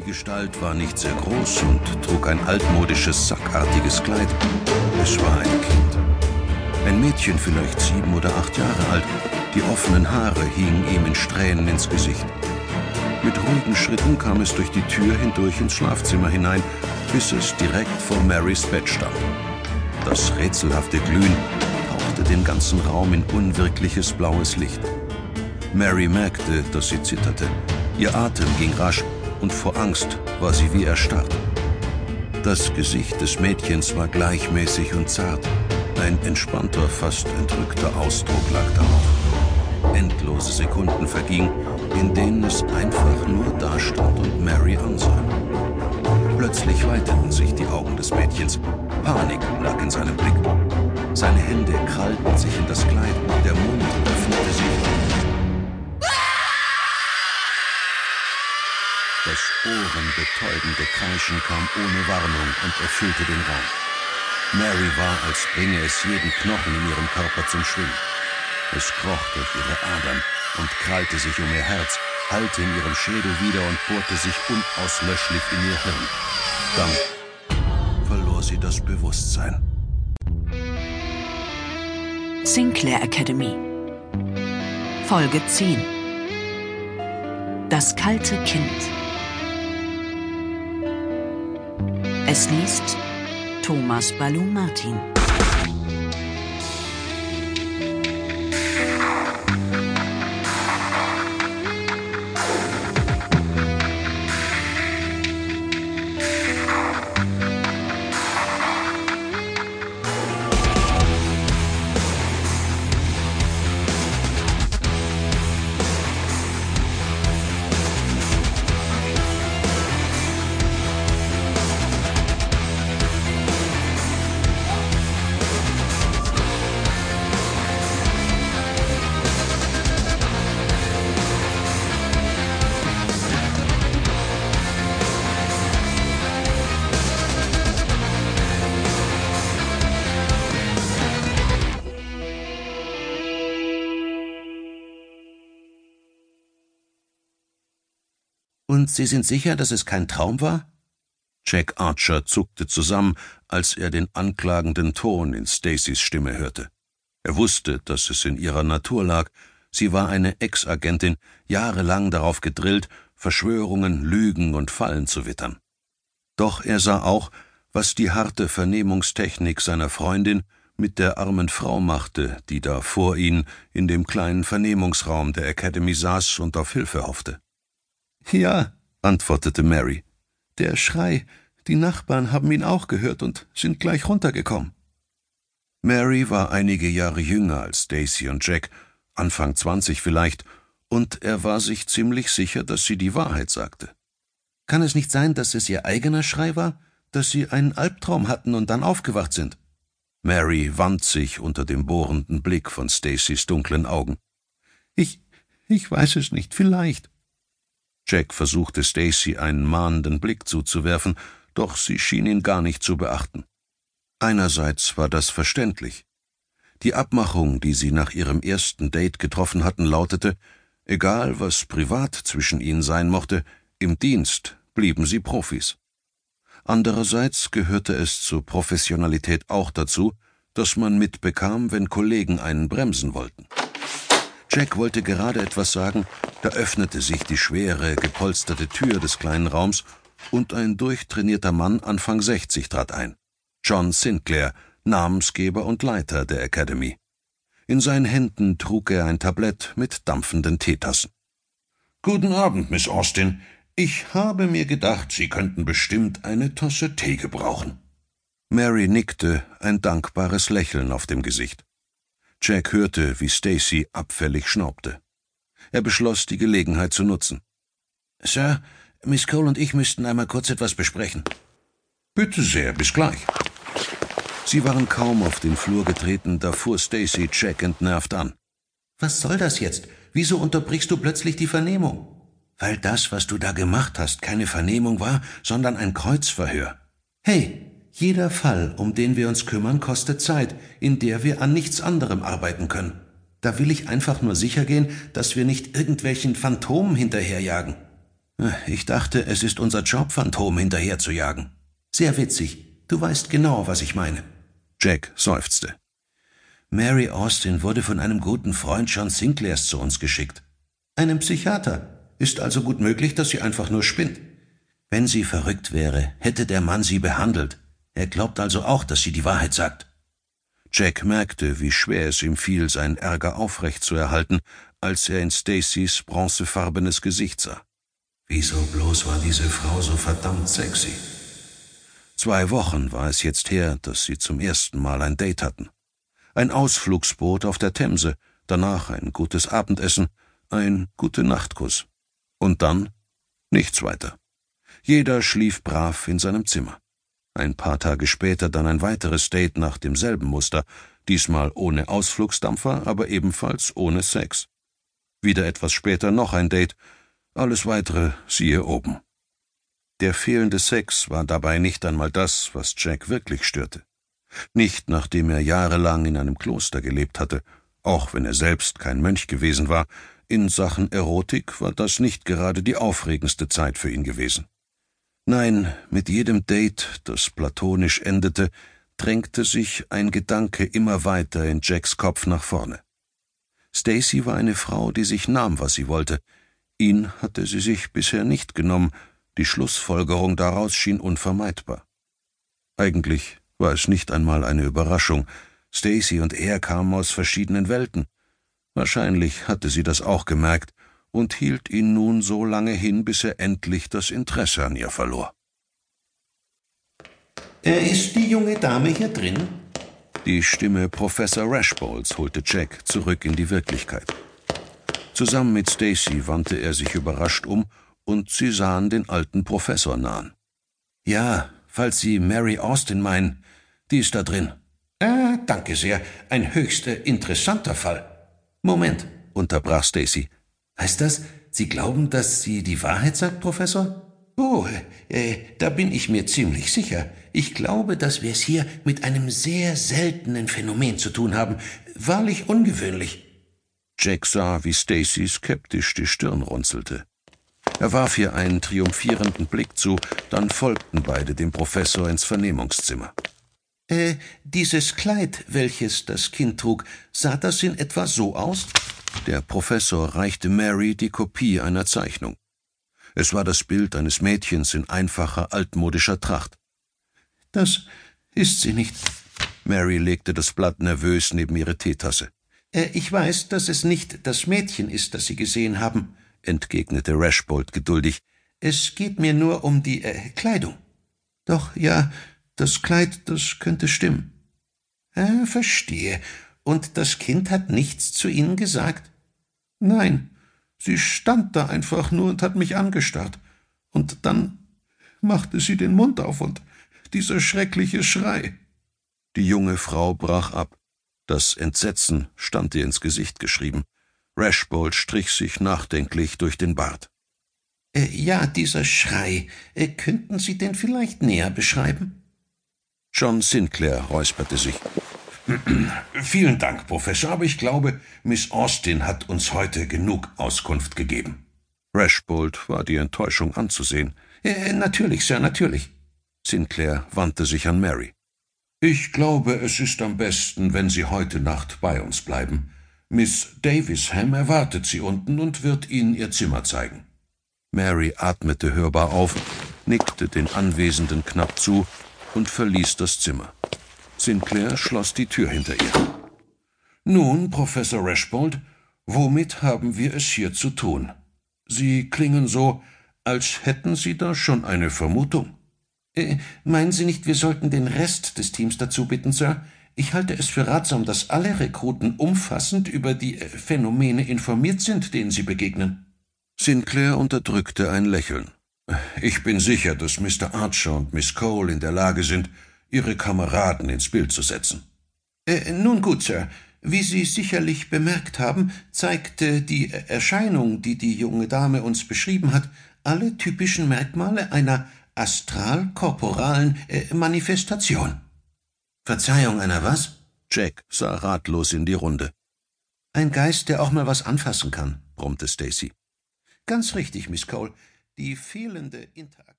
Die Gestalt war nicht sehr groß und trug ein altmodisches, sackartiges Kleid. Es war ein Kind. Ein Mädchen, vielleicht sieben oder acht Jahre alt. Die offenen Haare hingen ihm in Strähnen ins Gesicht. Mit ruhigen Schritten kam es durch die Tür hindurch ins Schlafzimmer hinein, bis es direkt vor Marys Bett stand. Das rätselhafte Glühen tauchte den ganzen Raum in unwirkliches blaues Licht. Mary merkte, dass sie zitterte. Ihr Atem ging rasch und vor Angst war sie wie erstarrt. Das Gesicht des Mädchens war gleichmäßig und zart. Ein entspannter, fast entrückter Ausdruck lag darauf. Endlose Sekunden vergingen, in denen es einfach nur dastand und Mary ansah. Plötzlich weiteten sich die Augen des Mädchens. Panik lag in seinem Blick. Seine Hände krallten sich in das Kleid, der Mund öffnete sich. Das ohrenbetäubende Kreischen kam ohne Warnung und erfüllte den Raum. Mary war, als bringe es jeden Knochen in ihrem Körper zum Schwimmen. Es kroch durch ihre Adern und krallte sich um ihr Herz, hallte in ihrem Schädel wieder und bohrte sich unauslöschlich in ihr Hirn. Dann verlor sie das Bewusstsein. Sinclair Academy Folge 10 Das kalte Kind Es liest Thomas Balou Und Sie sind sicher, dass es kein Traum war? Jack Archer zuckte zusammen, als er den anklagenden Ton in Stacys Stimme hörte. Er wusste, dass es in ihrer Natur lag. Sie war eine Ex-Agentin, jahrelang darauf gedrillt, Verschwörungen, Lügen und Fallen zu wittern. Doch er sah auch, was die harte Vernehmungstechnik seiner Freundin mit der armen Frau machte, die da vor ihn in dem kleinen Vernehmungsraum der Academy saß und auf Hilfe hoffte. Ja, antwortete Mary. Der Schrei, die Nachbarn haben ihn auch gehört und sind gleich runtergekommen. Mary war einige Jahre jünger als Stacy und Jack, Anfang zwanzig vielleicht, und er war sich ziemlich sicher, dass sie die Wahrheit sagte. Kann es nicht sein, dass es ihr eigener Schrei war, dass sie einen Albtraum hatten und dann aufgewacht sind? Mary wand sich unter dem bohrenden Blick von Stacys dunklen Augen. Ich, ich weiß es nicht, vielleicht. Jack versuchte Stacy einen mahnenden Blick zuzuwerfen, doch sie schien ihn gar nicht zu beachten. Einerseits war das verständlich. Die Abmachung, die sie nach ihrem ersten Date getroffen hatten, lautete, egal was privat zwischen ihnen sein mochte, im Dienst blieben sie Profis. Andererseits gehörte es zur Professionalität auch dazu, dass man mitbekam, wenn Kollegen einen bremsen wollten. Jack wollte gerade etwas sagen, da öffnete sich die schwere, gepolsterte Tür des kleinen Raums und ein durchtrainierter Mann Anfang 60 trat ein. John Sinclair, Namensgeber und Leiter der Academy. In seinen Händen trug er ein Tablett mit dampfenden Teetassen. Guten Abend, Miss Austin. Ich habe mir gedacht, Sie könnten bestimmt eine Tasse Tee gebrauchen. Mary nickte, ein dankbares Lächeln auf dem Gesicht. Jack hörte, wie Stacy abfällig schnaubte. Er beschloss, die Gelegenheit zu nutzen. Sir, Miss Cole und ich müssten einmal kurz etwas besprechen. Bitte sehr, bis gleich. Sie waren kaum auf den Flur getreten, da fuhr Stacy Jack entnervt an. Was soll das jetzt? Wieso unterbrichst du plötzlich die Vernehmung? Weil das, was du da gemacht hast, keine Vernehmung war, sondern ein Kreuzverhör. Hey, jeder Fall, um den wir uns kümmern, kostet Zeit, in der wir an nichts anderem arbeiten können. Da will ich einfach nur sicher gehen, dass wir nicht irgendwelchen Phantomen hinterherjagen. Ich dachte, es ist unser Job, Phantom hinterher zu jagen. Sehr witzig. Du weißt genau, was ich meine. Jack seufzte. Mary Austin wurde von einem guten Freund John Sinclairs zu uns geschickt. Einem Psychiater. Ist also gut möglich, dass sie einfach nur spinnt. Wenn sie verrückt wäre, hätte der Mann sie behandelt. Er glaubt also auch, dass sie die Wahrheit sagt. Jack merkte, wie schwer es ihm fiel, seinen Ärger aufrecht zu erhalten, als er in Stacys bronzefarbenes Gesicht sah. Wieso bloß war diese Frau so verdammt sexy? Zwei Wochen war es jetzt her, dass sie zum ersten Mal ein Date hatten. Ein Ausflugsboot auf der Themse, danach ein gutes Abendessen, ein gute Nachtkuss. Und dann nichts weiter. Jeder schlief brav in seinem Zimmer. Ein paar Tage später dann ein weiteres Date nach demselben Muster, diesmal ohne Ausflugsdampfer, aber ebenfalls ohne Sex. Wieder etwas später noch ein Date, alles weitere siehe oben. Der fehlende Sex war dabei nicht einmal das, was Jack wirklich störte. Nicht nachdem er jahrelang in einem Kloster gelebt hatte, auch wenn er selbst kein Mönch gewesen war, in Sachen Erotik war das nicht gerade die aufregendste Zeit für ihn gewesen. Nein, mit jedem Date, das platonisch endete, drängte sich ein Gedanke immer weiter in Jacks Kopf nach vorne. Stacy war eine Frau, die sich nahm, was sie wollte. Ihn hatte sie sich bisher nicht genommen, die Schlussfolgerung daraus schien unvermeidbar. Eigentlich war es nicht einmal eine Überraschung. Stacy und er kamen aus verschiedenen Welten. Wahrscheinlich hatte sie das auch gemerkt und hielt ihn nun so lange hin, bis er endlich das Interesse an ihr verlor. Ist die junge Dame hier drin? Die Stimme Professor Rashbolds holte Jack zurück in die Wirklichkeit. Zusammen mit Stacy wandte er sich überrascht um, und sie sahen den alten Professor nahen. Ja, falls Sie Mary Austin meinen, die ist da drin. Ah, danke sehr. Ein höchst äh, interessanter Fall. Moment, unterbrach Stacy. Heißt das, Sie glauben, dass sie die Wahrheit sagt, Professor? Oh, äh, da bin ich mir ziemlich sicher. Ich glaube, dass wir es hier mit einem sehr seltenen Phänomen zu tun haben. Wahrlich ungewöhnlich. Jack sah, wie Stacy skeptisch die Stirn runzelte. Er warf ihr einen triumphierenden Blick zu, dann folgten beide dem Professor ins Vernehmungszimmer. Äh, dieses Kleid, welches das Kind trug, sah das in etwa so aus? Der Professor reichte Mary die Kopie einer Zeichnung. Es war das Bild eines Mädchens in einfacher, altmodischer Tracht. Das ist sie nicht. Mary legte das Blatt nervös neben ihre Teetasse. Äh, ich weiß, dass es nicht das Mädchen ist, das Sie gesehen haben, entgegnete Rashbold geduldig. Es geht mir nur um die äh, Kleidung. Doch, ja, das Kleid, das könnte stimmen. Äh, verstehe. Und das Kind hat nichts zu Ihnen gesagt? Nein, sie stand da einfach nur und hat mich angestarrt. Und dann machte sie den Mund auf und dieser schreckliche Schrei. Die junge Frau brach ab. Das Entsetzen stand ihr ins Gesicht geschrieben. Rashbold strich sich nachdenklich durch den Bart. Äh, ja, dieser Schrei. Äh, könnten Sie den vielleicht näher beschreiben? John Sinclair räusperte sich. Vielen Dank, Professor, aber ich glaube, Miss Austin hat uns heute genug Auskunft gegeben. Rashbold war die Enttäuschung anzusehen. Äh, natürlich, Sir, natürlich. Sinclair wandte sich an Mary. Ich glaube, es ist am besten, wenn Sie heute Nacht bei uns bleiben. Miss Davisham erwartet Sie unten und wird Ihnen Ihr Zimmer zeigen. Mary atmete hörbar auf, nickte den Anwesenden knapp zu und verließ das Zimmer. Sinclair schloss die Tür hinter ihr. Nun, Professor Rashbold, womit haben wir es hier zu tun? Sie klingen so, als hätten Sie da schon eine Vermutung. Äh, meinen Sie nicht, wir sollten den Rest des Teams dazu bitten, Sir? Ich halte es für ratsam, dass alle Rekruten umfassend über die äh, Phänomene informiert sind, denen sie begegnen. Sinclair unterdrückte ein Lächeln. Ich bin sicher, dass Mr. Archer und Miss Cole in der Lage sind, ihre Kameraden ins Bild zu setzen. Äh, nun gut, Sir. Wie Sie sicherlich bemerkt haben, zeigte die Erscheinung, die die junge Dame uns beschrieben hat, alle typischen Merkmale einer astral-korporalen äh, Manifestation. Verzeihung, einer was? Jack sah ratlos in die Runde. Ein Geist, der auch mal was anfassen kann, brummte Stacy. Ganz richtig, Miss Cole. Die fehlende Interaktion